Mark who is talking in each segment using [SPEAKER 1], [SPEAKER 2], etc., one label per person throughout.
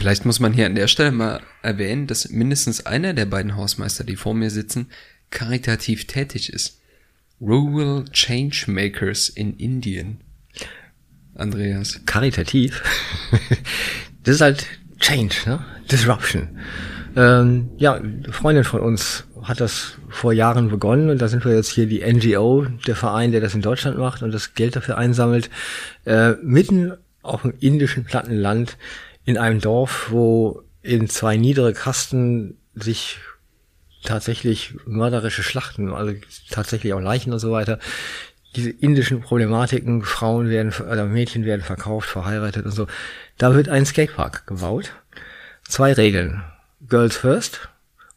[SPEAKER 1] Vielleicht muss man hier an der Stelle mal erwähnen, dass mindestens einer der beiden Hausmeister, die vor mir sitzen, karitativ tätig ist. Rural Changemakers in Indien. Andreas.
[SPEAKER 2] Karitativ? das ist halt Change, ne? Disruption. Ähm, ja, eine Freundin von uns hat das vor Jahren begonnen und da sind wir jetzt hier die NGO, der Verein, der das in Deutschland macht und das Geld dafür einsammelt, äh, mitten auf dem indischen Plattenland in einem Dorf, wo in zwei niedere Kasten sich tatsächlich mörderische Schlachten, also tatsächlich auch Leichen und so weiter, diese indischen Problematiken, Frauen werden, oder Mädchen werden verkauft, verheiratet und so. Da wird ein Skatepark gebaut. Zwei Regeln. Girls first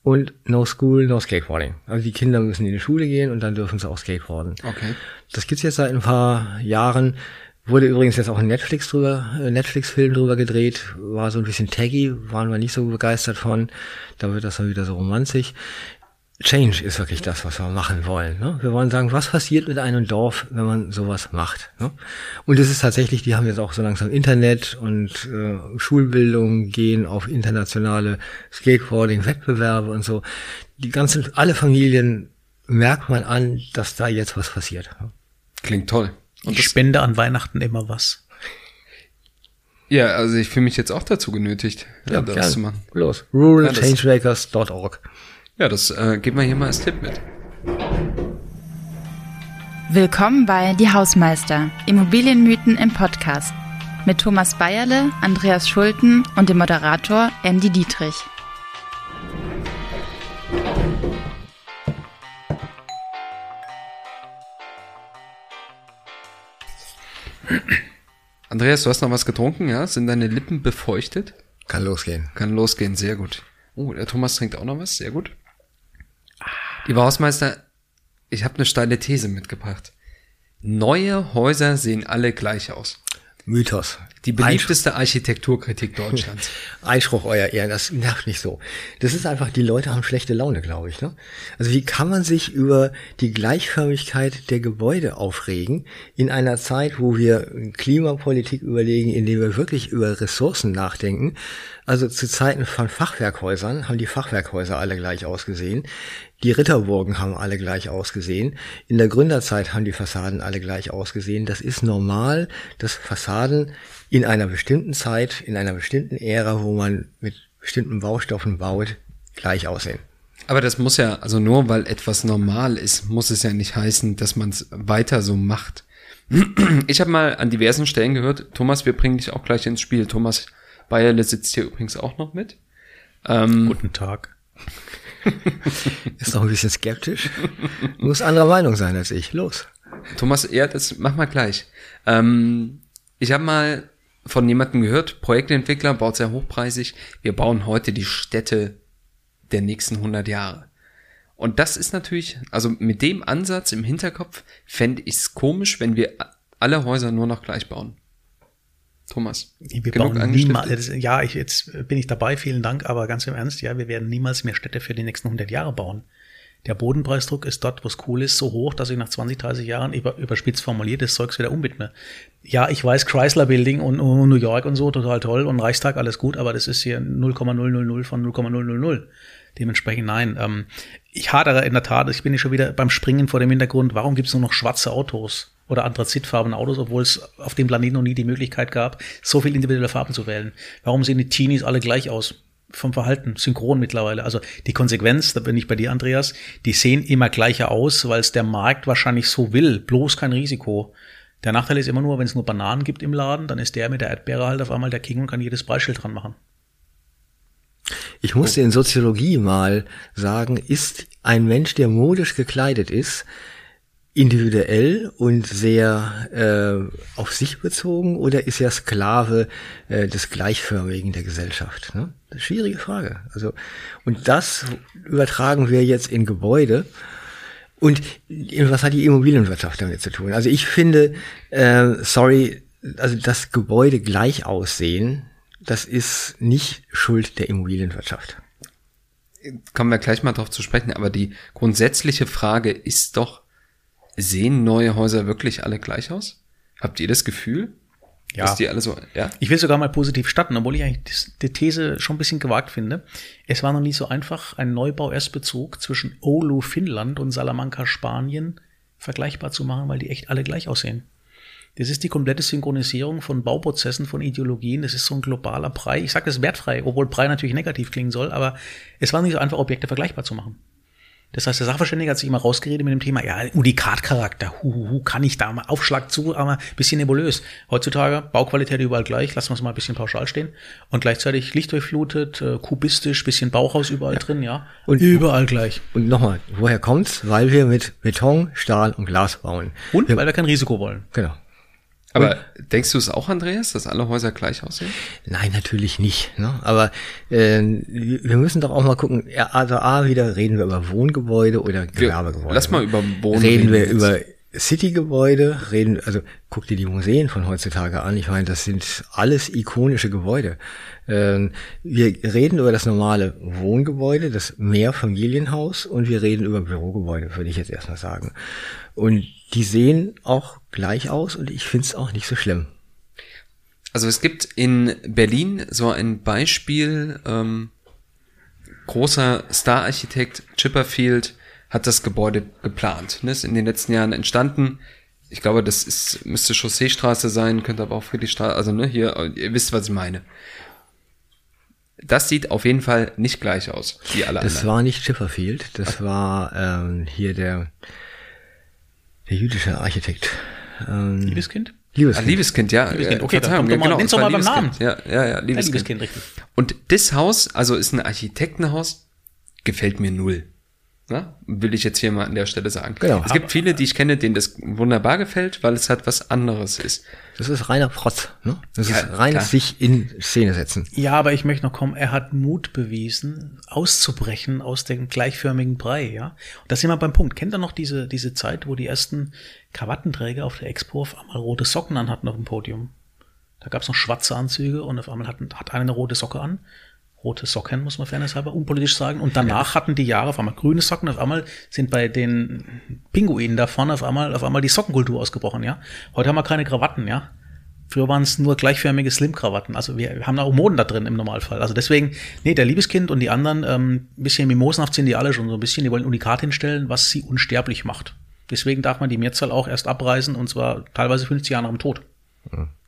[SPEAKER 2] und no school, no skateboarding. Also die Kinder müssen in die Schule gehen und dann dürfen sie auch skateboarden.
[SPEAKER 1] Okay.
[SPEAKER 2] Das gibt's jetzt seit ein paar Jahren. Wurde übrigens jetzt auch ein Netflix drüber, äh, Netflix-Film drüber gedreht, war so ein bisschen taggy, waren wir nicht so begeistert von. Da wird das dann wieder so romantisch. Change ist wirklich das, was wir machen wollen. Ne? Wir wollen sagen, was passiert mit einem Dorf, wenn man sowas macht. Ne? Und es ist tatsächlich, die haben jetzt auch so langsam Internet und äh, Schulbildung gehen auf internationale Skateboarding-Wettbewerbe und so. Die ganzen, alle Familien merkt man an, dass da jetzt was passiert. Ne?
[SPEAKER 1] Klingt toll.
[SPEAKER 3] Und ich spende an Weihnachten immer was.
[SPEAKER 1] Ja, also ich fühle mich jetzt auch dazu genötigt,
[SPEAKER 2] ja, das gern. zu machen. Los. ruralchangemakers.org.
[SPEAKER 1] Ja, das äh, geben wir hier mal als Tipp mit.
[SPEAKER 4] Willkommen bei Die Hausmeister, Immobilienmythen im Podcast. Mit Thomas Bayerle, Andreas Schulten und dem Moderator Andy Dietrich.
[SPEAKER 1] Andreas, du hast noch was getrunken, ja? Sind deine Lippen befeuchtet?
[SPEAKER 2] Kann losgehen.
[SPEAKER 1] Kann losgehen, sehr gut. Oh, der Thomas trinkt auch noch was, sehr gut. Lieber Hausmeister, ich habe eine steile These mitgebracht. Neue Häuser sehen alle gleich aus.
[SPEAKER 2] Mythos.
[SPEAKER 1] Die beliebteste Architekturkritik Deutschlands.
[SPEAKER 2] Einspruch, euer Ehren, das nervt nicht so. Das ist einfach, die Leute haben schlechte Laune, glaube ich. Ne? Also wie kann man sich über die Gleichförmigkeit der Gebäude aufregen in einer Zeit, wo wir Klimapolitik überlegen, indem wir wirklich über Ressourcen nachdenken? Also zu Zeiten von Fachwerkhäusern haben die Fachwerkhäuser alle gleich ausgesehen. Die Ritterburgen haben alle gleich ausgesehen. In der Gründerzeit haben die Fassaden alle gleich ausgesehen. Das ist normal, dass Fassaden in einer bestimmten Zeit, in einer bestimmten Ära, wo man mit bestimmten Baustoffen baut, gleich aussehen.
[SPEAKER 1] Aber das muss ja, also nur weil etwas normal ist, muss es ja nicht heißen, dass man es weiter so macht. Ich habe mal an diversen Stellen gehört, Thomas, wir bringen dich auch gleich ins Spiel. Thomas Bayerle sitzt hier übrigens auch noch mit.
[SPEAKER 3] Ähm, Guten Tag.
[SPEAKER 2] Ist doch ein bisschen skeptisch. Muss anderer Meinung sein als ich. Los.
[SPEAKER 1] Thomas, ja, das mach mal gleich. Ähm, ich habe mal von jemandem gehört, Projektentwickler baut sehr hochpreisig. Wir bauen heute die Städte der nächsten 100 Jahre. Und das ist natürlich, also mit dem Ansatz im Hinterkopf fände ich es komisch, wenn wir alle Häuser nur noch gleich bauen. Thomas.
[SPEAKER 3] Wir bauen niemals, ja, ich, jetzt bin ich dabei, vielen Dank, aber ganz im Ernst, ja, wir werden niemals mehr Städte für die nächsten 100 Jahre bauen. Der Bodenpreisdruck ist dort, wo es cool ist, so hoch, dass ich nach 20, 30 Jahren über, überspitzt formuliert das Zeugs wieder umwidme. Ja, ich weiß, Chrysler Building und, und, New York und so, total toll und Reichstag, alles gut, aber das ist hier 0,000 von 0,000. Dementsprechend nein. Ähm, ich hadere in der Tat, ich bin hier schon wieder beim Springen vor dem Hintergrund, warum gibt es nur noch schwarze Autos? Oder anthrazitfarbene Autos, obwohl es auf dem Planeten noch nie die Möglichkeit gab, so viel individuelle Farben zu wählen. Warum sehen die Teenies alle gleich aus? Vom Verhalten, synchron mittlerweile. Also die Konsequenz, da bin ich bei dir, Andreas, die sehen immer gleicher aus, weil es der Markt wahrscheinlich so will. Bloß kein Risiko. Der Nachteil ist immer nur, wenn es nur Bananen gibt im Laden, dann ist der mit der Erdbeere halt auf einmal der King und kann jedes Preisschild dran machen.
[SPEAKER 2] Ich musste in Soziologie mal sagen, ist ein Mensch, der modisch gekleidet ist, individuell und sehr äh, auf sich bezogen oder ist er Sklave äh, des Gleichförmigen der Gesellschaft? Ne? schwierige Frage. Also und das übertragen wir jetzt in Gebäude. Und was hat die Immobilienwirtschaft damit zu tun? Also ich finde, äh, sorry, also das Gebäude gleich aussehen, das ist nicht Schuld der Immobilienwirtschaft.
[SPEAKER 1] Kommen wir gleich mal drauf zu sprechen, aber die grundsätzliche Frage ist doch, Sehen neue Häuser wirklich alle gleich aus? Habt ihr das Gefühl?
[SPEAKER 3] Ja.
[SPEAKER 1] Dass die alle so, ja?
[SPEAKER 3] Ich will sogar mal positiv starten, obwohl ich eigentlich die These schon ein bisschen gewagt finde. Es war noch nie so einfach, einen Neubau-Erstbezug zwischen Oulu, Finnland und Salamanca, Spanien vergleichbar zu machen, weil die echt alle gleich aussehen. Das ist die komplette Synchronisierung von Bauprozessen, von Ideologien. Das ist so ein globaler Brei. Ich sage das wertfrei, obwohl Brei natürlich negativ klingen soll, aber es war nicht so einfach, Objekte vergleichbar zu machen. Das heißt, der Sachverständige hat sich immer rausgeredet mit dem Thema, ja, Unikat-Charakter, hu, hu, hu, kann ich da mal Aufschlag zu, aber bisschen nebulös. Heutzutage Bauqualität überall gleich, lassen wir es mal ein bisschen pauschal stehen. Und gleichzeitig lichtdurchflutet, äh, kubistisch, bisschen Bauhaus überall drin, ja.
[SPEAKER 2] Und-
[SPEAKER 3] überall gleich.
[SPEAKER 2] Und nochmal, woher kommt's? Weil wir mit Beton, Stahl und Glas bauen.
[SPEAKER 3] Und
[SPEAKER 2] wir,
[SPEAKER 3] weil wir kein Risiko wollen.
[SPEAKER 2] genau.
[SPEAKER 1] Aber denkst du es auch, Andreas, dass alle Häuser gleich aussehen?
[SPEAKER 2] Nein, natürlich nicht. Ne? Aber äh, wir müssen doch auch mal gucken. ja, Also A, wieder reden wir über Wohngebäude oder Gewerbegebäude.
[SPEAKER 1] lass mal über Wohnen
[SPEAKER 2] Reden wir
[SPEAKER 1] reden jetzt.
[SPEAKER 2] über Citygebäude, reden, also guck dir die Museen von heutzutage an. Ich meine, das sind alles ikonische Gebäude. Ähm, wir reden über das normale Wohngebäude, das Mehrfamilienhaus und wir reden über Bürogebäude, würde ich jetzt erstmal sagen. Und die sehen auch gleich aus und ich finde es auch nicht so schlimm.
[SPEAKER 1] Also es gibt in Berlin so ein Beispiel, ähm, großer Star-Architekt Chipperfield hat das Gebäude geplant. Ne? Ist in den letzten Jahren entstanden. Ich glaube, das ist, müsste Chausseestraße sein, könnte aber auch Friedrichstraße, also ne, hier, ihr wisst, was ich meine. Das sieht auf jeden Fall nicht gleich aus, wie alle
[SPEAKER 2] Das
[SPEAKER 1] anderen.
[SPEAKER 2] war nicht Chipperfield, das war ähm, hier der, der jüdische Architekt. Ähm,
[SPEAKER 3] Liebes Kind?
[SPEAKER 1] Ah,
[SPEAKER 2] Liebeskind.
[SPEAKER 1] Liebeskind, ja.
[SPEAKER 3] Liebeskind, okay,
[SPEAKER 1] Verzeihung,
[SPEAKER 3] mal-
[SPEAKER 1] genau,
[SPEAKER 3] nenn's doch mal beim
[SPEAKER 1] Liebeskind. Ja, ja, ja,
[SPEAKER 3] Ja,
[SPEAKER 1] Liebeskind.
[SPEAKER 3] Liebeskind, richtig.
[SPEAKER 1] Und das Haus, also ist ein Architektenhaus, gefällt mir null. Na, will ich jetzt hier mal an der Stelle sagen.
[SPEAKER 2] Genau.
[SPEAKER 1] Es gibt viele, die ich kenne, denen das wunderbar gefällt, weil es halt was anderes ist.
[SPEAKER 2] Das ist reiner Protz. Ne? Das
[SPEAKER 1] Ja,
[SPEAKER 2] ist reines
[SPEAKER 1] klar.
[SPEAKER 2] sich in Szene setzen.
[SPEAKER 3] Ja, aber ich möchte noch kommen, er hat Mut bewiesen, auszubrechen aus dem gleichförmigen Brei, ja. Und da sind wir beim Punkt. Kennt ihr noch diese, diese Zeit, wo die ersten Krawattenträger auf der Expo auf einmal rote Socken anhatten auf dem Podium? Da gab es noch schwarze Anzüge und auf einmal hatten, hat einer eine rote Socke an. Rote Socken, muss man fairness halber unpolitisch sagen. Und danach hatten die Jahre auf einmal grüne Socken. Auf einmal sind bei den Pinguinen da vorne auf einmal, auf einmal die Sockenkultur ausgebrochen, ja. Heute haben wir keine Krawatten, ja. Früher waren es nur gleichförmige Slim-Krawatten. Also wir haben auch Moden da drin im Normalfall. Also deswegen, nee, der Liebeskind und die anderen, ähm, ein bisschen mimosenhaft sind die alle schon so ein bisschen. Die wollen Unikat hinstellen, was sie unsterblich macht. Deswegen darf man die Mehrzahl auch erst abreisen und zwar teilweise 50 Jahre nach dem Tod.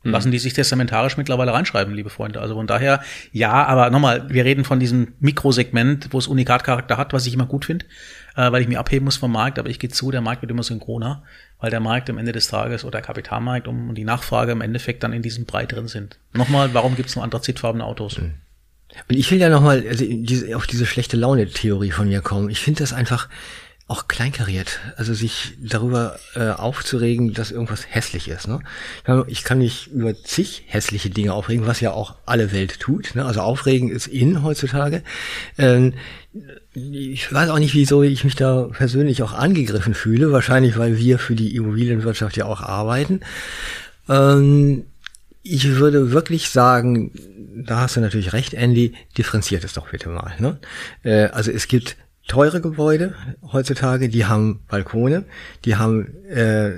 [SPEAKER 3] Lassen die sich testamentarisch mittlerweile reinschreiben, liebe Freunde. Also von daher, ja, aber nochmal, wir reden von diesem Mikrosegment, wo es Unikatcharakter hat, was ich immer gut finde, äh, weil ich mich abheben muss vom Markt, aber ich gehe zu, der Markt wird immer synchroner, weil der Markt am Ende des Tages oder der Kapitalmarkt um, und die Nachfrage im Endeffekt dann in diesem Brei drin sind. Nochmal, warum gibt es nur anthrazitfarbene Autos?
[SPEAKER 2] Und ich will ja nochmal also diese, auf diese schlechte Laune-Theorie von mir kommen. Ich finde das einfach auch kleinkariert. Also sich darüber äh, aufzuregen, dass irgendwas hässlich ist. Ne? Ich kann- Ich kann mich über zig hässliche Dinge aufregen, was ja auch alle Welt tut. Ne? Also aufregen ist in heutzutage. Ähm, ich weiß auch nicht, wieso ich mich da persönlich auch angegriffen fühle. Wahrscheinlich, weil wir für die Immobilienwirtschaft ja auch arbeiten. Ähm, ich würde wirklich sagen, da hast du natürlich recht, Andy, differenziert es doch bitte mal. Ne? Äh, also es gibt teure Gebäude heutzutage, die haben Balkone, die haben äh,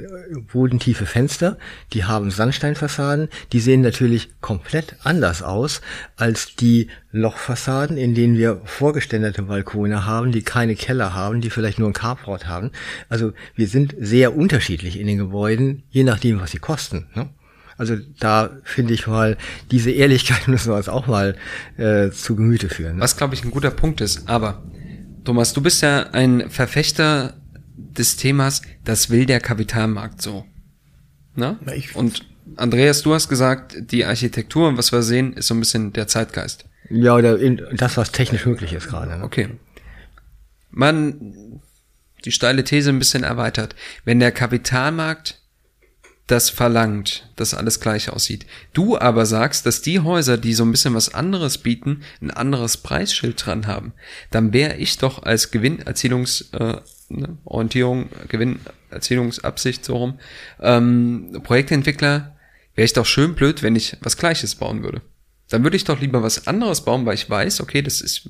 [SPEAKER 2] bodentiefe Fenster, die haben Sandsteinfassaden, die sehen natürlich komplett anders aus als die Lochfassaden, in denen wir vorgeständerte Balkone haben, die keine Keller haben, die vielleicht nur ein Carport haben. Also wir sind sehr unterschiedlich in den Gebäuden, je nachdem, was sie kosten. Ne? Also da finde ich mal, diese Ehrlichkeit müssen wir uns auch mal äh, zu Gemüte führen. Ne?
[SPEAKER 1] Was, glaube ich, ein guter Punkt ist. Aber, Thomas, du bist ja ein Verfechter des Themas, das will der Kapitalmarkt so. Na?
[SPEAKER 3] Na, ich-
[SPEAKER 1] Und Andreas, du hast gesagt, die Architektur und was wir sehen, ist so ein bisschen der Zeitgeist.
[SPEAKER 2] Ja, oder das, was technisch möglich ist gerade. Ne?
[SPEAKER 1] Okay. Man, die steile These ein bisschen erweitert. Wenn der Kapitalmarkt das verlangt, dass alles gleich aussieht. Du aber sagst, dass die Häuser, die so ein bisschen was anderes bieten, ein anderes Preisschild dran haben. Dann wäre ich doch als Gewinnerzielungs, äh, ne, Orientierung, Gewinnerzielungsabsicht so rum, ähm, Projektentwickler, wäre ich doch schön blöd, wenn ich was Gleiches bauen würde. Dann würde ich doch lieber was anderes bauen, weil ich weiß, okay, das ist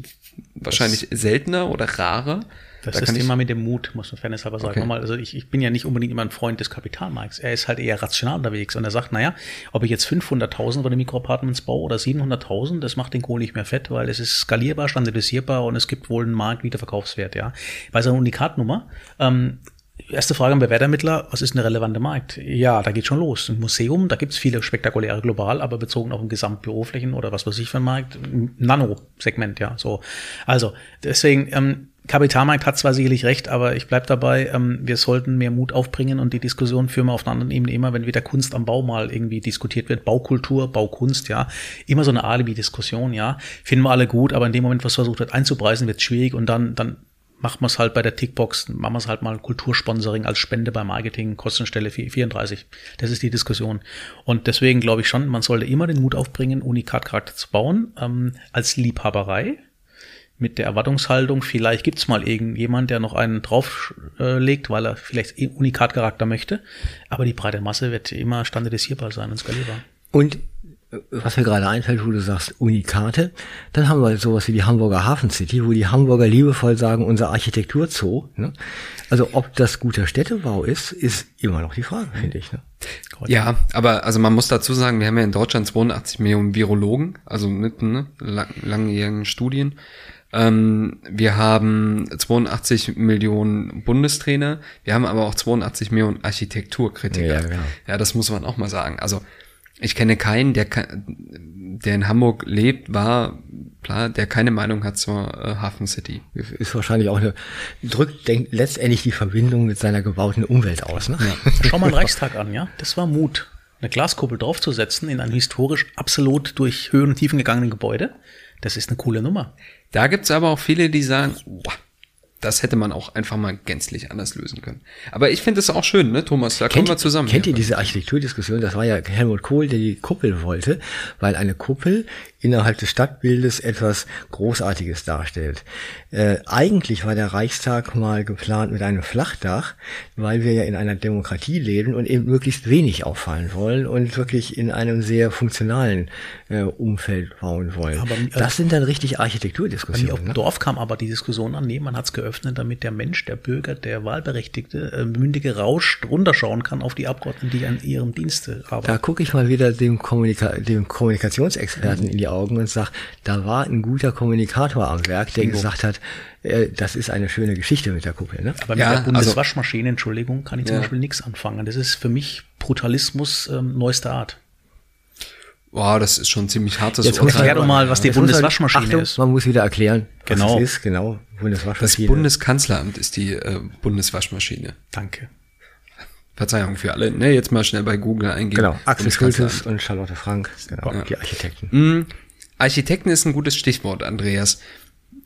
[SPEAKER 1] wahrscheinlich seltener oder rarer.
[SPEAKER 3] Das
[SPEAKER 1] Da
[SPEAKER 3] ist
[SPEAKER 1] ich-
[SPEAKER 3] immer mit dem Mut, muss man fairness halber sagen.
[SPEAKER 1] Okay.
[SPEAKER 3] Nochmal, also ich, ich bin ja nicht unbedingt immer ein Freund des Kapitalmarkts. Er ist halt eher rational unterwegs und er sagt, naja, ob ich jetzt 500.000 von den Mikroapartments baue oder 700.000, das macht den Kohl nicht mehr fett, weil es ist skalierbar, standardisierbar und es gibt wohl einen Markt, Wiederverkaufswert, ja. Bei so einer Unikatnummer, ähm, Erste Frage am Bewertermittler, was ist eine relevante Markt? Ja, da geht schon los. Ein Museum, da gibt's viele spektakuläre global, aber bezogen auf ein Gesamtbüroflächen oder was weiß ich für ein Markt, ein Nano-Segment, ja. So. Also, deswegen, ähm, Kapitalmarkt hat zwar sicherlich recht, aber ich bleib dabei, ähm, wir sollten mehr Mut aufbringen und die Diskussion führen wir auf einer anderen Ebene immer, wenn wieder Kunst am Bau mal irgendwie diskutiert wird, Baukultur, Baukunst, ja, immer so eine Alibi-Diskussion, ja, finden wir alle gut, aber in dem Moment, was versucht wird einzupreisen, wird schwierig und dann, dann macht man es halt bei der Tickbox, machen wir es halt mal Kultursponsoring als Spende bei Marketing, Kostenstelle 34. Das ist die Diskussion. Und deswegen glaube ich schon, man sollte immer den Mut aufbringen, Unikat-Charakter zu bauen, ähm, als Liebhaberei mit der Erwartungshaltung, vielleicht gibt's mal irgendjemand, der noch einen drauflegt, äh, legt, weil er vielleicht Unikat-Charakter möchte. Aber die breite Masse wird immer standardisierbar sein und skalierbar.
[SPEAKER 2] Und äh, was mir gerade einfällt, wo du sagst Unikate, dann haben wir sowas wie die Hamburger Hafen City, wo die Hamburger liebevoll sagen, unser Architekturzoo. Ne? Also ob das guter Städtebau ist, ist immer noch die Frage, finde ich. Ne?
[SPEAKER 1] Ja, aber also man muss dazu sagen, wir haben ja in Deutschland 82 Millionen Virologen, also mit ne, lang, langjährigen Studien. Ähm, wir haben 82 Millionen Bundestrainer, wir haben aber auch 82 Millionen Architekturkritiker.
[SPEAKER 2] Ja, genau.
[SPEAKER 1] ja, das muss man auch mal sagen. Also ich kenne keinen, der, der in Hamburg lebt, war, klar, der keine Meinung hat zur äh, Hafen City.
[SPEAKER 2] Ist wahrscheinlich auch eine, drückt denk, letztendlich die Verbindung mit seiner gebauten Umwelt aus. Ne?
[SPEAKER 3] Schau mal den Reichstag an, ja? Das war Mut. Eine Glaskuppel draufzusetzen in einem historisch absolut durch Höhen und Tiefen gegangenen Gebäude. Das ist eine coole Nummer.
[SPEAKER 1] Da gibt's aber auch viele, die sagen, "Boah, das hätte man auch einfach mal gänzlich anders lösen können. Aber ich finde es auch schön, ne, Thomas? Da kommen wir zusammen.
[SPEAKER 2] Kennt ihr diese Architekturdiskussion? Das war ja Helmut Kohl, der die Kuppel wollte, weil eine Kuppel innerhalb des Stadtbildes etwas Großartiges darstellt. Äh, eigentlich war der Reichstag mal geplant mit einem Flachdach, weil wir ja in einer Demokratie leben und eben möglichst wenig auffallen wollen und wirklich in einem sehr funktionalen äh, Umfeld bauen wollen.
[SPEAKER 3] Aber, äh,
[SPEAKER 2] das sind dann richtig
[SPEAKER 3] mir auf
[SPEAKER 2] Architekturdiskussionen.
[SPEAKER 3] dem
[SPEAKER 2] Ne?
[SPEAKER 3] Dorf kam aber die Diskussion an, nee, man hat's geöffnet, damit der Mensch, der Bürger, der Wahlberechtigte, äh, mündige Rausch runterschauen kann auf die Abgeordneten, die an ihrem Dienste arbeiten.
[SPEAKER 2] Da gucke ich mal wieder dem, Kommunika dem Kommunikationsexperten in die Augen und sage, da war ein guter Kommunikator am Werk, der gesagt hat, äh, das ist eine schöne Geschichte mit der Kuppel. Ne?
[SPEAKER 3] Aber mit
[SPEAKER 1] Ja,
[SPEAKER 3] der
[SPEAKER 1] also-
[SPEAKER 3] Bundeswaschmaschine, Entschuldigung, kann ich zum
[SPEAKER 1] Ja.
[SPEAKER 3] Beispiel nichts anfangen. Das ist für mich Brutalismus ähm, neuester Art.
[SPEAKER 1] Boah, das ist schon ziemlich hartes
[SPEAKER 2] Jetzt muss
[SPEAKER 3] Erklär
[SPEAKER 2] man-
[SPEAKER 3] doch mal, was die Bundeswaschmaschine
[SPEAKER 2] Achtung,
[SPEAKER 3] ist.
[SPEAKER 2] Man muss wieder erklären,
[SPEAKER 3] Genau.
[SPEAKER 2] was es ist. Genau,
[SPEAKER 1] Das
[SPEAKER 2] Bundeswaschmaschine.
[SPEAKER 1] Bundeskanzleramt ist die äh, Bundeswaschmaschine.
[SPEAKER 3] Danke.
[SPEAKER 1] Verzeihung für alle. Ne, jetzt mal schnell bei Google eingeben.
[SPEAKER 2] Genau, Axel. Schultes und Charlotte Frank, genau, die Architekten.
[SPEAKER 1] Mm, Architekten ist ein gutes Stichwort, Andreas.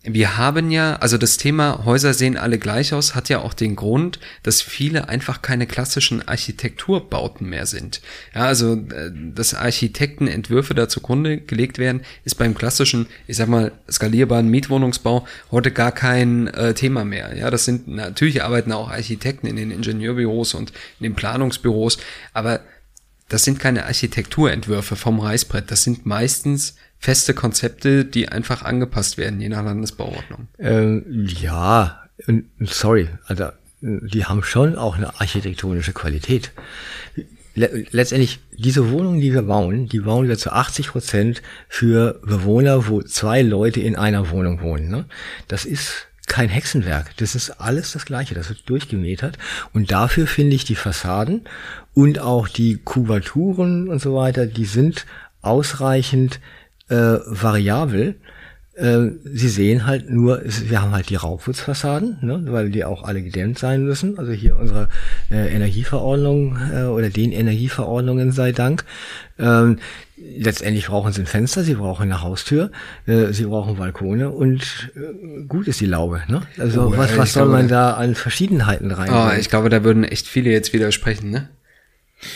[SPEAKER 1] Wir haben ja, also das Thema Häuser sehen alle gleich aus, hat ja auch den Grund, dass viele einfach keine klassischen Architekturbauten mehr sind. Ja, also, äh, dass Architektenentwürfe da zugrunde gelegt werden, ist beim klassischen, ich sag mal, skalierbaren Mietwohnungsbau heute gar kein äh, Thema mehr. Ja, das sind, natürlich arbeiten auch Architekten in den Ingenieurbüros und in den Planungsbüros, aber das sind keine Architekturentwürfe vom Reißbrett. Das sind meistens feste Konzepte, die einfach angepasst werden, je nach Landesbauordnung.
[SPEAKER 2] Ähm, ja, und- sorry, also äh, die haben schon auch eine architektonische Qualität. Le letztendlich, diese Wohnungen, die wir bauen, die bauen wir zu 80 Prozent für Bewohner, wo zwei Leute in einer Wohnung wohnen. Ne? Das ist kein Hexenwerk. Das ist alles das Gleiche. Das wird durchgemetert. Und dafür finde ich die Fassaden und auch die Kubaturen und so weiter, die sind ausreichend äh, variabel. Äh, Sie sehen halt nur, wir haben halt die Rauputzfassaden, ne, weil die auch alle gedämmt sein müssen. Also hier unsere äh, Energieverordnung äh, oder den Energieverordnungen sei Dank. Ähm, letztendlich brauchen sie ein Fenster, sie brauchen eine Haustür, äh, sie brauchen Balkone und äh, gut ist die Laube. Ne? Also
[SPEAKER 1] Oh,
[SPEAKER 2] was, was soll
[SPEAKER 1] glaube,
[SPEAKER 2] man da an Verschiedenheiten rein?
[SPEAKER 1] Ah, ich glaube, da würden echt viele jetzt widersprechen, ne?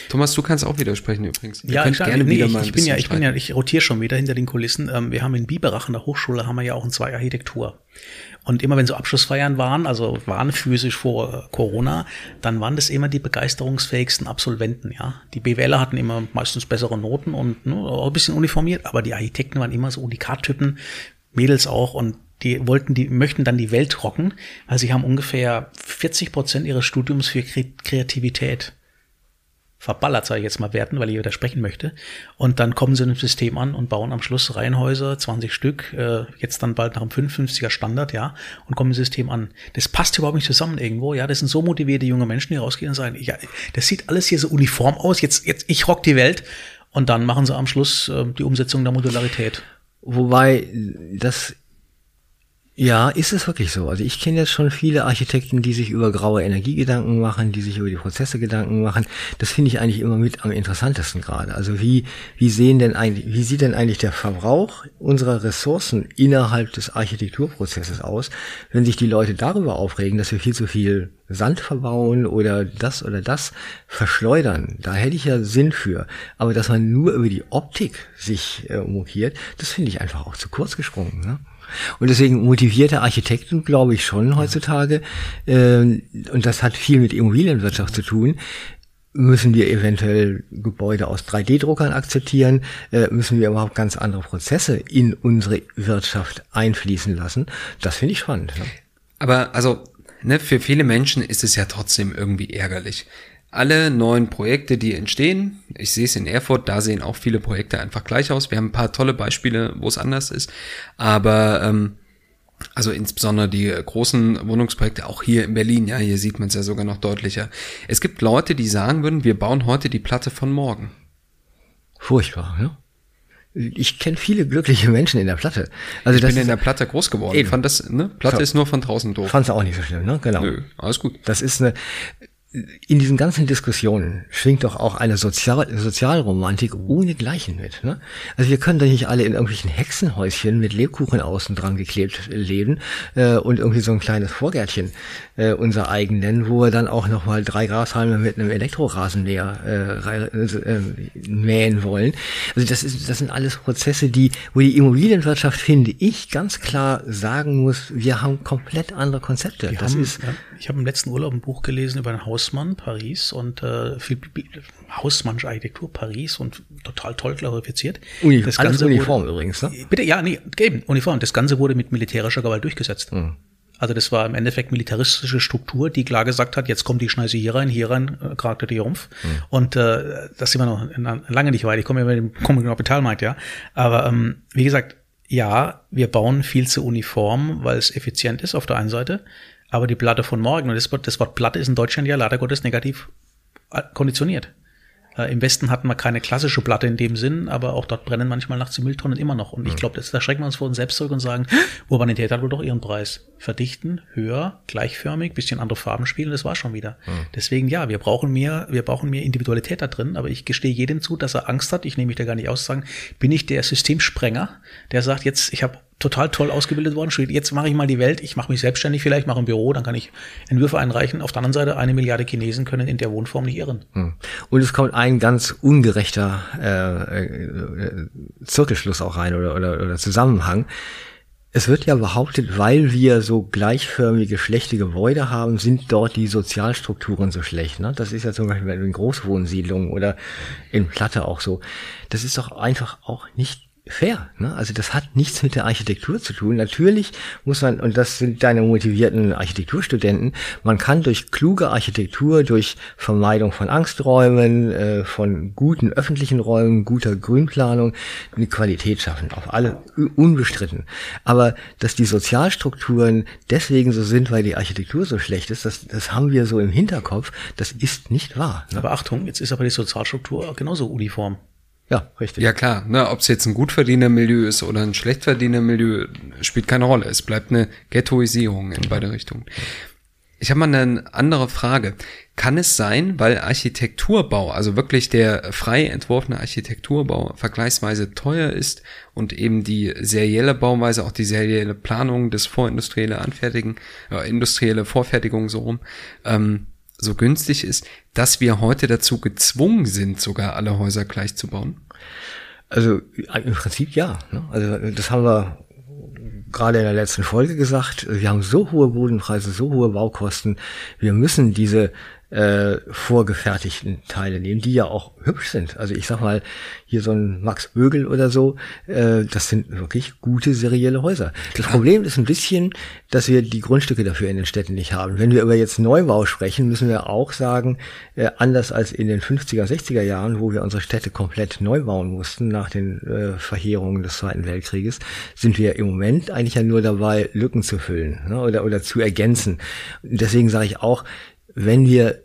[SPEAKER 1] Thomas, du kannst auch widersprechen übrigens. Ihr
[SPEAKER 3] Ja,
[SPEAKER 1] könnt
[SPEAKER 3] ich, nee,
[SPEAKER 1] wieder
[SPEAKER 3] ich,
[SPEAKER 1] mal
[SPEAKER 3] ich bin ja, ich bin ja, ich rotiere schon wieder hinter den Kulissen. Ähm, wir haben in Biberach an der Hochschule haben wir ja auch ein zwei Architektur. Und immer wenn so Abschlussfeiern waren, also waren physisch vor äh, Corona, dann waren das immer die begeisterungsfähigsten Absolventen, ja. Die BWLer hatten immer meistens bessere Noten und ne, auch ein bisschen uniformiert, aber die Architekten waren immer so Unikat-Typen, Mädels auch und die wollten, die möchten dann die Welt rocken, weil sie haben ungefähr 40 Prozent ihres Studiums für Kreativität verballert, sage ich jetzt mal, werten, weil ich widersprechen möchte. Und dann kommen sie in einem System an und bauen am Schluss Reihenhäuser, 20 Stück, äh, jetzt dann bald nach dem 55er Standard, ja, und kommen im System an. Das passt überhaupt nicht zusammen irgendwo, ja. Das sind so motivierte junge Menschen, die rausgehen und sagen, ja, das sieht alles hier so uniform aus, jetzt, jetzt, ich rock die Welt. Und dann machen sie am Schluss äh, die Umsetzung der Modularität.
[SPEAKER 2] Wobei das ja, ist es wirklich so. Also ich kenne jetzt schon viele Architekten, die sich über graue Energie Gedanken machen, die sich über die Prozesse Gedanken machen. Das finde ich eigentlich immer mit am interessantesten gerade. Also wie, wie sehen denn eigentlich, wie sieht denn eigentlich der Verbrauch unserer Ressourcen innerhalb des Architekturprozesses aus, wenn sich die Leute darüber aufregen, dass wir viel zu viel Sand verbauen oder das oder das verschleudern. Da hätte ich ja Sinn für. Aber dass man nur über die Optik sich äh, mokiert, das finde ich einfach auch zu kurz gesprungen. Ne? Und deswegen motivierte Architekten, glaube ich schon heutzutage, äh, und das hat viel mit Immobilienwirtschaft zu tun, müssen wir eventuell Gebäude aus 3D-Druckern akzeptieren, äh, müssen wir überhaupt ganz andere Prozesse in unsere Wirtschaft einfließen lassen. Das finde ich spannend. Ne?
[SPEAKER 1] Aber also, ne, für viele Menschen ist es ja trotzdem irgendwie ärgerlich alle neuen Projekte, die entstehen, ich sehe es in Erfurt, da sehen auch viele Projekte einfach gleich aus. Wir haben ein paar tolle Beispiele, wo es anders ist. Aber ähm, also insbesondere die großen Wohnungsprojekte, auch hier in Berlin, ja, hier sieht man es ja sogar noch deutlicher. Es gibt Leute, die sagen würden, wir bauen heute die Platte von morgen.
[SPEAKER 2] Furchtbar, ne? Ich kenne viele glückliche Menschen in der Platte.
[SPEAKER 1] Also ich bin in der Platte groß geworden. Eben. Fand das, ne? Platte so. ist nur von draußen doof.
[SPEAKER 2] Fand's auch nicht so schlimm, ne?
[SPEAKER 1] Genau. Nö, alles gut.
[SPEAKER 2] Das ist eine, in diesen ganzen Diskussionen schwingt doch auch eine Sozial Sozialromantik ohne Gleichen mit. Ne? Also wir können doch nicht alle in irgendwelchen Hexenhäuschen mit Lebkuchen außen dran geklebt leben äh, und irgendwie so ein kleines Vorgärtchen äh, unser eigen nennen, wo wir dann auch nochmal drei Grashalme mit einem Elektrorasenmäher äh, äh, mähen wollen. Also das, ist, das sind alles Prozesse, die, wo die Immobilienwirtschaft, finde ich, ganz klar sagen muss, wir haben komplett andere Konzepte.
[SPEAKER 3] Wir das haben, ist, ja, ich habe im letzten Urlaub ein Buch gelesen über ein Hausmann Paris und äh, viel Hausmannsche Architektur Paris und total toll glorifiziert.
[SPEAKER 2] Uni das Ganze Uniform wurde, übrigens, ne?
[SPEAKER 3] Bitte, ja, nee, eben, Uniform. Das Ganze wurde mit militärischer Gewalt durchgesetzt. Mhm. Also das war im Endeffekt militaristische Struktur, die klar gesagt hat, jetzt kommt die Schneise hier rein, hier rein, äh, Charakter Triumph. Mhm. Und äh, das sind wir noch lange nicht weit. Ich komme ja mit dem Kapitalmarkt, ja. Aber ähm, wie gesagt, ja, wir bauen viel zu uniform, weil es effizient ist auf der einen Seite. Aber die Platte von morgen, und das Wort, das Wort Platte ist in Deutschland ja leider Gottes negativ äh, konditioniert. Äh, Im Westen hatten wir keine klassische Platte in dem Sinn, aber auch dort brennen manchmal nachts die Mülltonnen immer noch. Und ich glaube, da schrecken wir uns vor uns selbst zurück und sagen, Urbanität hat wohl doch ihren Preis. Verdichten, höher, gleichförmig, bisschen andere Farben spielen, das war schon wieder. Mhm. Deswegen ja, wir brauchen mehr, wir brauchen mehr Individualität da drin, aber ich gestehe jedem zu, dass er Angst hat, ich nehme mich da gar nicht aus, sagen, bin ich der Systemsprenger, der sagt, jetzt, ich habe total toll ausgebildet worden. Jetzt mache ich mal die Welt, ich mache mich selbstständig vielleicht, mache ein Büro, dann kann ich Entwürfe einreichen. Auf der anderen Seite, eine Milliarde Chinesen können in der Wohnform nicht irren. Hm.
[SPEAKER 2] Und es kommt ein ganz ungerechter äh, äh, Zirkelschluss auch rein oder, oder, oder Zusammenhang. Es wird ja behauptet, weil wir so gleichförmige, schlechte Gebäude haben, sind dort die Sozialstrukturen so schlecht. Ne? Das ist ja zum Beispiel in Großwohnsiedlungen oder in Platte auch so. Das ist doch einfach auch nicht fair. Ne? Also das hat nichts mit der Architektur zu tun. Natürlich muss man, und das sind deine motivierten Architekturstudenten, man kann durch kluge Architektur, durch Vermeidung von Angsträumen, äh, von guten öffentlichen Räumen, guter Grünplanung, eine Qualität schaffen. Auf alle unbestritten. Aber dass die Sozialstrukturen deswegen so sind, weil die Architektur so schlecht ist, das, das haben wir so im Hinterkopf. Das ist nicht wahr.
[SPEAKER 3] Ne? Aber Achtung, jetzt ist aber die Sozialstruktur genauso uniform.
[SPEAKER 1] Ja, richtig. Ja klar, ne, ob es jetzt ein Gutverdiener-Milieu ist oder ein Schlechtverdiener-Milieu, spielt keine Rolle. Es bleibt eine Ghettoisierung in beide Richtungen. Ich habe mal eine andere Frage. Kann es sein, weil Architekturbau, also wirklich der frei entworfene Architekturbau vergleichsweise teuer ist und eben die serielle Bauweise, auch die serielle Planung, das vorindustrielle Anfertigen, äh, industrielle Vorfertigung so rum, ähm, so günstig ist, dass wir heute dazu gezwungen sind, sogar alle Häuser gleich zu bauen?
[SPEAKER 2] Also im Prinzip ja. Ne? Also das haben wir gerade in der letzten Folge gesagt. Wir haben so hohe Bodenpreise, so hohe Baukosten. Wir müssen diese äh, vorgefertigten Teile nehmen, die ja auch hübsch sind. Also ich sag mal, hier so ein Max Bögel oder so, äh, das sind wirklich gute serielle Häuser. Das Problem ist ein bisschen, dass wir die Grundstücke dafür in den Städten nicht haben. Wenn wir über jetzt Neubau sprechen, müssen wir auch sagen, äh, anders als in den 50er, 60er Jahren, wo wir unsere Städte komplett neu bauen mussten nach den äh, Verheerungen des Zweiten Weltkrieges, sind wir im Moment eigentlich ja nur dabei, Lücken zu füllen ne, oder, oder zu ergänzen. Deswegen sage ich auch, wenn wir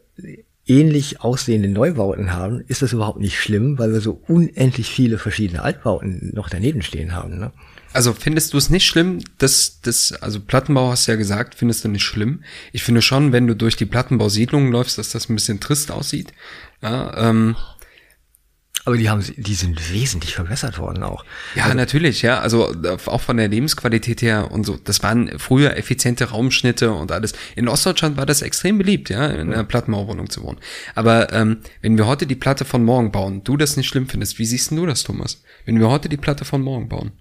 [SPEAKER 2] ähnlich aussehende Neubauten haben, ist das überhaupt nicht schlimm, weil wir so unendlich viele verschiedene Altbauten noch daneben stehen haben. Ne?
[SPEAKER 1] Also findest du es nicht schlimm, dass das, also Plattenbau hast du ja gesagt, findest du nicht schlimm. Ich finde schon, wenn du durch die Plattenbausiedlungen läufst, dass das ein bisschen trist aussieht. Ja, ähm,
[SPEAKER 2] aber die haben, die sind wesentlich verbessert worden auch.
[SPEAKER 1] Ja, also, natürlich, ja. Also auch von der Lebensqualität her und so. Das waren früher effiziente Raumschnitte und alles. In Ostdeutschland war das extrem beliebt, ja, in einer Plattenbauwohnung zu wohnen. Aber ähm, wenn wir heute die Platte von morgen bauen, du das nicht schlimm findest, wie siehst du das, Thomas? Wenn wir heute die Platte von morgen bauen?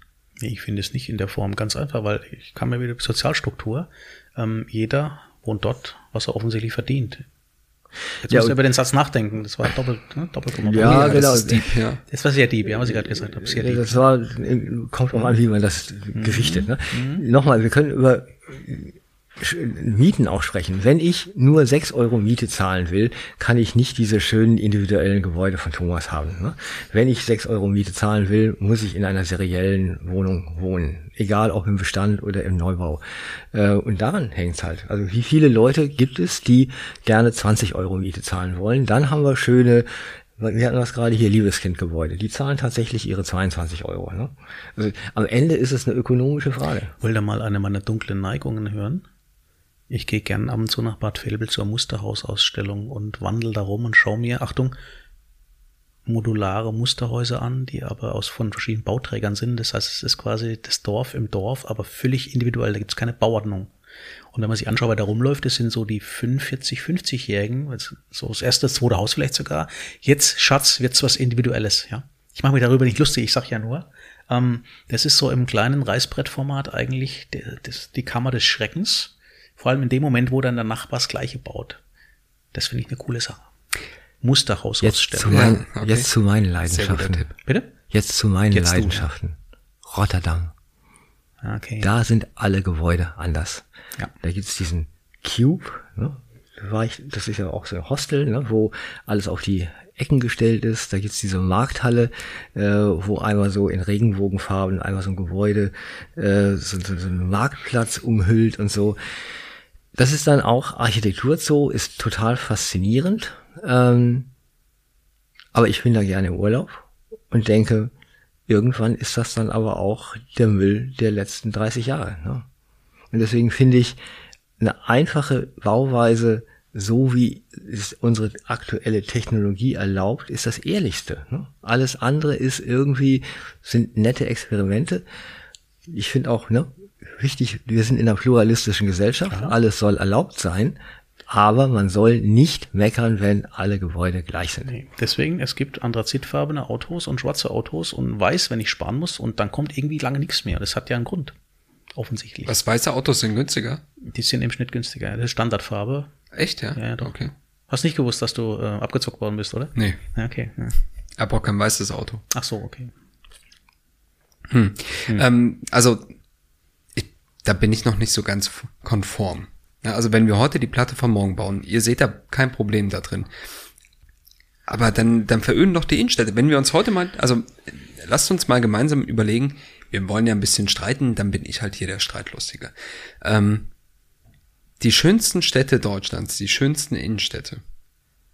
[SPEAKER 3] Ich finde es nicht in der Form ganz einfach, weil ich kann mir wieder die Sozialstruktur. Ähm, jeder wohnt dort, was er offensichtlich verdient. Jetzt ja, musst du über den Satz nachdenken. Das war doppelt, ne? doppelt
[SPEAKER 2] Ja, ja genau. Das,
[SPEAKER 3] ist deep, ja. das war sehr deep, ja, was ich gerade gesagt habe. Sehr
[SPEAKER 2] deep. Das war, kommt auch an, wie man das mhm. gewichtet. Ne? Mhm. Nochmal, wir können über Mieten auch sprechen. Wenn ich nur sechs Euro Miete zahlen will, kann ich nicht diese schönen individuellen Gebäude von Thomas haben. Ne? Wenn ich sechs Euro Miete zahlen will, muss ich in einer seriellen Wohnung wohnen. Egal ob im Bestand oder im Neubau. Äh, und daran hängt's halt. Also wie viele Leute gibt es, die gerne 20 Euro Miete zahlen wollen? Dann haben wir schöne wir hatten das gerade hier, Liebeskindgebäude. Die zahlen tatsächlich ihre 22 Euro. Ne? Also am Ende ist es eine ökonomische Frage.
[SPEAKER 3] Wollt ihr mal eine meiner dunklen Neigungen hören? Ich gehe gern ab und zu nach Bad Vilbel zur Musterhausausstellung und wandel da rum und schaue mir, Achtung, modulare Musterhäuser an, die aber aus von verschiedenen Bauträgern sind. Das heißt, es ist quasi das Dorf im Dorf, aber völlig individuell. Da gibt es keine Bauordnung. Und wenn man sich anschaut, wer da rumläuft, das sind so die 45, 50-Jährigen, so das erste, das zweite Haus vielleicht sogar. Jetzt, Schatz, wird's was Individuelles, ja. Ich mache mich darüber nicht lustig, ich sag ja nur, ähm, das ist so im kleinen Reißbrettformat eigentlich das, die Kammer des Schreckens. Vor allem in dem Moment, wo dann der Nachbar das Gleiche baut. Das finde ich eine coole Sache. Musterhaus
[SPEAKER 2] jetzt zu, mein, okay. jetzt zu meinen Leidenschaften.
[SPEAKER 3] Bitte?
[SPEAKER 2] Jetzt zu meinen jetzt Leidenschaften. Du. Rotterdam. Okay. Da sind alle Gebäude anders. Ja. Da gibt's diesen Cube, ne? Da war ich, das ist ja auch so ein Hostel, ne? wo alles auf die Ecken gestellt ist. Da gibt's diese Markthalle, äh, wo einmal so in Regenbogenfarben, einmal so ein Gebäude, äh, so, so, so ein Marktplatz umhüllt und so. Das ist dann auch Architektur Zoo, ist total faszinierend. Ähm, aber ich bin da gerne im Urlaub und denke, irgendwann ist das dann aber auch der Müll der letzten 30 Jahre. Ne? Und deswegen finde ich eine einfache Bauweise, so wie es unsere aktuelle Technologie erlaubt, ist das ehrlichste. Ne? Alles andere ist irgendwie, sind nette Experimente. Ich finde auch, ne, wichtig, wir sind in einer pluralistischen Gesellschaft, Klar. alles soll erlaubt sein, aber man soll nicht meckern, wenn alle Gebäude gleich sind. Nee,
[SPEAKER 3] deswegen, es gibt anthrazitfarbene Autos und schwarze Autos und weiß, wenn ich sparen muss und dann kommt irgendwie lange nichts mehr. Das hat ja einen Grund. Offensichtlich.
[SPEAKER 1] Was weiße Autos sind günstiger?
[SPEAKER 3] Die sind im Schnitt günstiger. Das ist Standardfarbe.
[SPEAKER 1] Echt, ja?
[SPEAKER 3] Ja, doch. Okay. Hast nicht gewusst, dass du äh, abgezockt worden bist, oder?
[SPEAKER 1] Nee.
[SPEAKER 3] Ja, okay. Ja.
[SPEAKER 1] Er braucht kein weißes Auto.
[SPEAKER 3] Ach so, okay.
[SPEAKER 1] Hm. Hm. Ähm, also da bin ich noch nicht so ganz konform. Also wenn wir heute die Platte von morgen bauen, ihr seht da kein Problem da drin. Aber dann, dann veröden doch die Innenstädte. Wenn wir uns heute mal, also lasst uns mal gemeinsam überlegen, wir wollen ja ein bisschen streiten, dann bin ich halt hier der Streitlustige. Ähm, die schönsten Städte Deutschlands, die schönsten Innenstädte.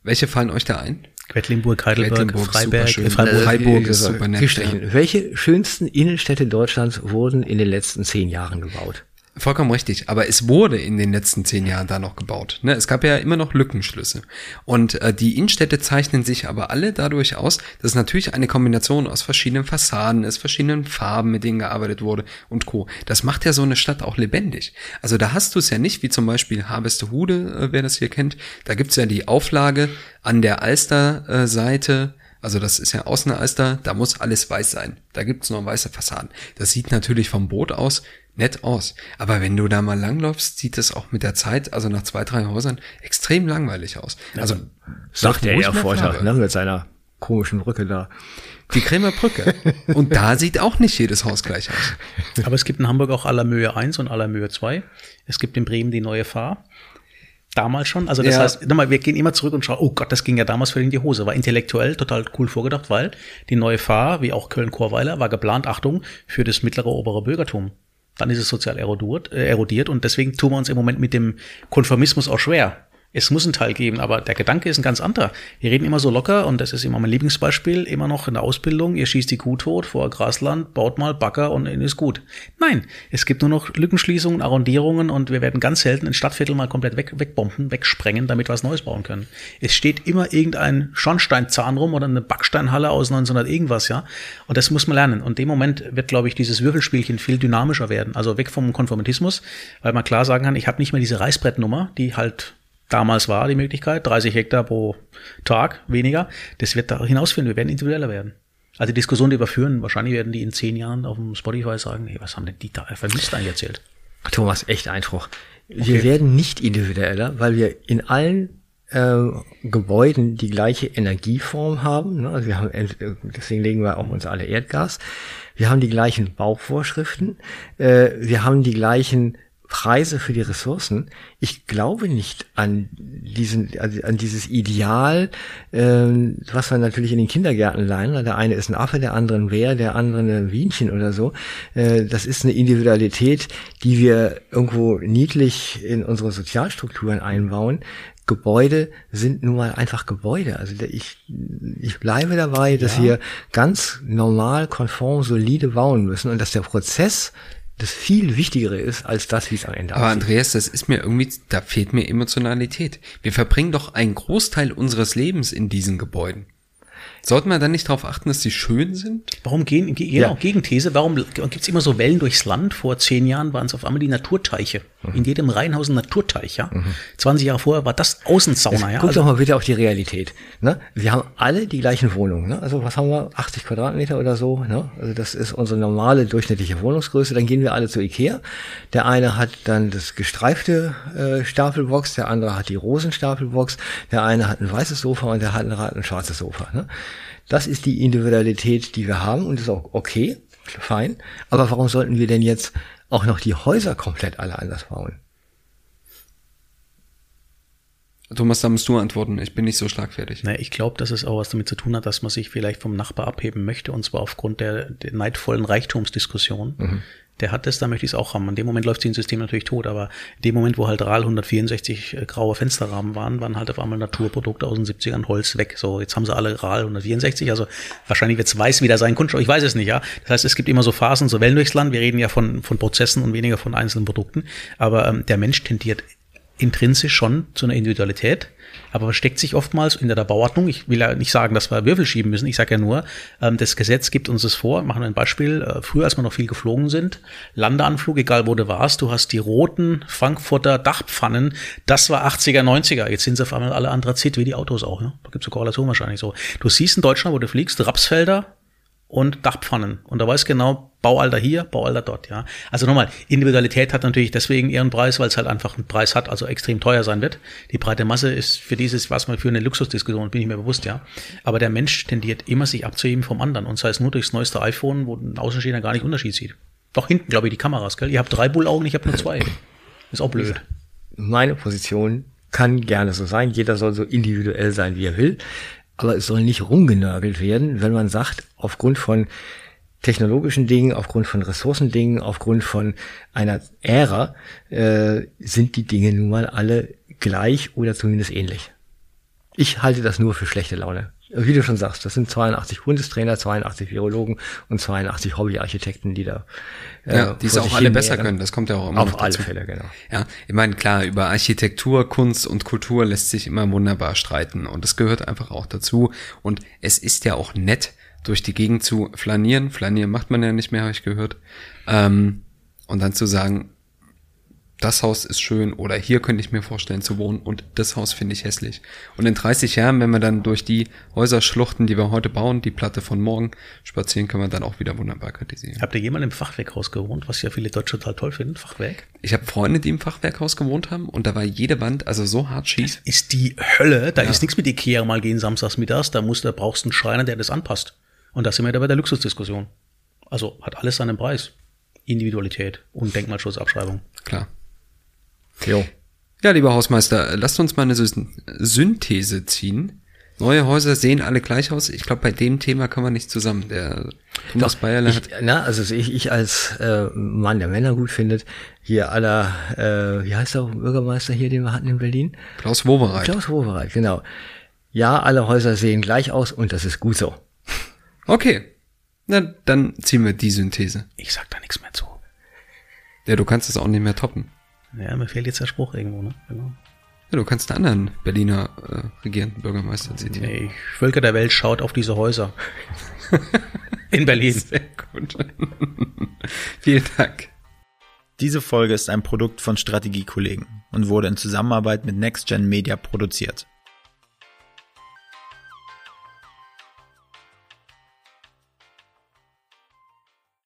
[SPEAKER 1] Welche fallen euch da ein?
[SPEAKER 3] Quedlinburg, Heidelberg, Quedlinburg, Freiberg,
[SPEAKER 1] Freiburg, Freiburg ist super nett.
[SPEAKER 2] Ja. Welche schönsten Innenstädte Deutschlands wurden in den letzten zehn Jahren gebaut?
[SPEAKER 1] Vollkommen richtig, aber es wurde in den letzten zehn Jahren da noch gebaut. Ne? Es gab ja immer noch Lückenschlüsse. Und äh, die Innenstädte zeichnen sich aber alle dadurch aus, dass natürlich eine Kombination aus verschiedenen Fassaden ist, verschiedenen Farben, mit denen gearbeitet wurde und Co. Das macht ja so eine Stadt auch lebendig. Also da hast du es ja nicht, wie zum Beispiel Harvestehude, äh, wer das hier kennt. Da gibt's ja die Auflage an der Alster-Seite, Also das ist ja Außenalster, da muss alles weiß sein. Da gibt's nur weiße Fassaden. Das sieht natürlich vom Boot aus nett aus. Aber wenn du da mal langläufst, sieht es auch mit der Zeit, also nach zwei, drei Häusern, extrem langweilig aus. Also
[SPEAKER 2] Sagt der Erforscher, ne, mit seiner komischen Brücke da.
[SPEAKER 1] Die Krämer Brücke. Und da sieht auch nicht jedes Haus gleich aus.
[SPEAKER 3] Aber es gibt in Hamburg auch Allermöhe 1 und Allermöhe 2. Es gibt in Bremen die neue Fahr. Damals schon. Also das
[SPEAKER 1] Ja.
[SPEAKER 3] heißt, nochmal, wir gehen immer zurück und schauen, oh Gott, das ging ja damals für in die Hose. War intellektuell total cool vorgedacht, weil die neue Fahr, wie auch Köln-Chorweiler, war geplant, Achtung, für das mittlere obere Bürgertum. Dann ist es sozial erodiert, äh, erodiert und deswegen tun wir uns im Moment mit dem Konformismus auch schwer. Es muss einen Teil geben, aber der Gedanke ist ein ganz anderer. Wir reden immer so locker und das ist immer mein Lieblingsbeispiel, immer noch in der Ausbildung, ihr schießt die Kuh tot vor Grasland, baut mal Bagger und ist gut. Nein, es gibt nur noch Lückenschließungen, Arrondierungen und wir werden ganz selten ein Stadtviertel mal komplett weg, wegbomben, wegsprengen, damit wir was Neues bauen können. Es steht immer irgendein Schornsteinzahn rum oder eine Backsteinhalle aus 1900 irgendwas, ja. Und das muss man lernen. Und in dem Moment wird, glaube ich, dieses Würfelspielchen viel dynamischer werden. Also weg vom Konformatismus, weil man klar sagen kann, ich habe nicht mehr diese Reißbrettnummer, die halt damals war die Möglichkeit, 30 Hektar pro Tag weniger. Das wird da hinausführen, wir werden individueller werden. Also die Diskussion, die wir führen, wahrscheinlich werden die in zehn Jahren auf dem Spotify sagen, hey, was haben denn die da vermisst eigentlich erzählt?
[SPEAKER 2] Thomas, echt Einspruch. Wir werden nicht individueller, weil wir in allen äh, Gebäuden die gleiche Energieform haben. Ne? Also wir haben, äh, deswegen legen wir auch uns alle Erdgas. Wir haben die gleichen Bauvorschriften. Äh, wir haben die gleichen Preise für die Ressourcen. Ich glaube nicht an diesen, an dieses Ideal, ähm, was wir natürlich in den Kindergärten leihen. Der eine ist ein Affe, der andere ein Bär, der andere ein Wienchen oder so. Äh, das ist eine Individualität, die wir irgendwo niedlich in unsere Sozialstrukturen einbauen. Gebäude sind nun mal einfach Gebäude. Also ich, ich bleibe dabei, dass wir ganz normal, konform, solide bauen müssen und dass der Prozess das viel Wichtigere ist, als das, wie es am Ende
[SPEAKER 1] Aber
[SPEAKER 2] aussieht.
[SPEAKER 1] Andreas, das ist mir irgendwie, da fehlt mir Emotionalität. Wir verbringen doch einen Großteil unseres Lebens in diesen Gebäuden. Sollten wir dann nicht darauf achten, dass sie schön sind?
[SPEAKER 3] Warum gehen, ge-
[SPEAKER 2] Ja.
[SPEAKER 3] genau, Gegenthese, warum gibt's immer so Wellen durchs Land? Vor zehn Jahren waren es auf einmal die Naturteiche. In jedem Reihenhaus ein Naturteich, ja. 20 Jahre vorher war das Außensauna, ja.
[SPEAKER 2] Guck
[SPEAKER 3] Also,
[SPEAKER 2] doch mal bitte auf die Realität. Ne? Wir haben alle die gleichen Wohnungen. Ne? Also was haben wir? 80 Quadratmeter oder so. Ne? Also das ist unsere normale durchschnittliche Wohnungsgröße. Dann gehen wir alle zu Ikea. Der eine hat dann das gestreifte äh, Stapelbox, der andere hat die Rosenstapelbox, der eine hat ein weißes Sofa und der andere hat ein schwarzes Sofa. Ne? Das ist die Individualität, die wir haben und ist auch okay, fein. Aber warum sollten wir denn jetzt auch noch die Häuser komplett alle anders bauen?
[SPEAKER 1] Thomas, da musst du antworten. Ich bin nicht so schlagfertig.
[SPEAKER 3] ne, ich glaube, dass es auch was damit zu tun hat, dass man sich vielleicht vom Nachbar abheben möchte, und zwar aufgrund der, der neidvollen Reichtumsdiskussion. Der hat es, da möchte ich es auch haben. In dem Moment läuft sein System natürlich tot, aber in dem Moment, wo halt RAL 164 äh, graue Fensterrahmen waren, waren halt auf einmal Naturprodukte aus den 70ern Holz weg. So, jetzt haben sie alle RAL 164, also wahrscheinlich wird es weiß wieder sein Kunststoff, ich weiß es nicht, ja. Das heißt, es gibt immer so Phasen, so Wellen durchs Land. Wir reden ja von, von Prozessen und weniger von einzelnen Produkten, aber ähm, der Mensch tendiert intrinsisch schon zu einer Individualität, aber versteckt sich oftmals in der Bauordnung. Ich will ja nicht sagen, dass wir Würfel schieben müssen. Ich sage ja nur, ähm, das Gesetz gibt uns das vor. Machen wir ein Beispiel. Äh, früher, als wir noch viel geflogen sind, Landeanflug, egal wo du warst, du hast die roten Frankfurter Dachpfannen. Das war 80er, 90er. Jetzt sind sie auf einmal alle Anthrazit, wie die Autos auch. Ja? Da gibt es eine Korrelation wahrscheinlich so. Du siehst in Deutschland, wo du fliegst, Rapsfelder, und Dachpfannen. Und da weiß genau, Baualter hier, Baualter dort, ja. Also nochmal, Individualität hat natürlich deswegen ihren Preis, weil es halt einfach einen Preis hat, also extrem teuer sein wird. Die breite Masse ist für dieses, was man für eine Luxusdiskussion, bin ich mir bewusst, ja. Aber der Mensch tendiert immer sich abzuheben vom anderen. Und sei es nur durchs neueste iPhone, wo ein Außenstehender gar nicht Unterschied sieht. Doch hinten, glaube ich, die Kameras, gell? Ihr habt drei Bullaugen, ich habe nur zwei. Ist auch blöd.
[SPEAKER 2] meine Position kann gerne so sein. Jeder soll so individuell sein, wie er will. Aber es soll nicht rumgenörgelt werden, wenn man sagt, aufgrund von technologischen Dingen, aufgrund von Ressourcendingen, aufgrund von einer Ära, äh, sind die Dinge nun mal alle gleich oder zumindest ähnlich. Ich halte das nur für schlechte Laune. Wie du schon sagst, das sind 82 Bundestrainer, 82 Virologen und 82 Hobbyarchitekten, die da äh,
[SPEAKER 1] Ja, die es auch alle besser können. Das kommt ja auch immer
[SPEAKER 2] Auf alle. Fälle, genau.
[SPEAKER 1] Ja, ich meine, klar, über Architektur, Kunst und Kultur lässt sich immer wunderbar streiten und das gehört einfach auch dazu. Und es ist ja auch nett, durch die Gegend zu flanieren. Flanieren macht man ja nicht mehr, habe ich gehört. Ähm, und dann zu sagen, das Haus ist schön oder hier könnte ich mir vorstellen zu wohnen und das Haus finde ich hässlich. Und in 30 Jahren, wenn wir dann durch die Häuserschluchten, die wir heute bauen, die Platte von morgen spazieren, können wir dann auch wieder wunderbar kritisieren.
[SPEAKER 3] Habt ihr jemals im Fachwerkhaus gewohnt, was ja viele Deutsche total toll finden, Fachwerk?
[SPEAKER 1] Ich habe Freunde, die im Fachwerkhaus gewohnt haben und da war jede Wand also so hart schief.
[SPEAKER 3] Ist die Hölle, da ist nichts mit Ikea mal gehen samstags mittags, da musst, da brauchst du einen Schreiner, der das anpasst. Und da sind wir da bei der Luxusdiskussion. Also hat alles seinen Preis. Individualität und Denkmalschutzabschreibung.
[SPEAKER 1] Klar.
[SPEAKER 2] Jo.
[SPEAKER 1] Ja, lieber Hausmeister, lasst uns mal eine Syn- Synthese ziehen. Neue Häuser sehen alle gleich aus. Ich glaube, bei dem Thema kommen wir nicht zusammen. Der Thomas Bayerle hat
[SPEAKER 2] Ich, na, also ich, ich als äh, Mann, der Männer gut findet, hier aller, äh, wie heißt der Bürgermeister hier, den wir hatten in Berlin?
[SPEAKER 1] Klaus Wowereit.
[SPEAKER 2] Klaus Wowereit, genau. Ja, alle Häuser sehen gleich aus und das ist gut so.
[SPEAKER 1] Okay. Na, dann ziehen wir die Synthese.
[SPEAKER 3] Ich sag da nichts mehr zu.
[SPEAKER 1] Ja, du kannst es auch nicht mehr toppen.
[SPEAKER 3] Ja, mir fehlt jetzt der Spruch irgendwo, ne? Genau.
[SPEAKER 1] Ja, du kannst einen anderen Berliner äh, regierenden Bürgermeister zitieren.
[SPEAKER 3] Nee, Völker der Welt schaut auf diese Häuser. In Berlin.
[SPEAKER 1] Sehr gut. Vielen Dank.
[SPEAKER 5] Diese Folge ist ein Produkt von Strategiekollegen und wurde in Zusammenarbeit mit NextGen Media produziert.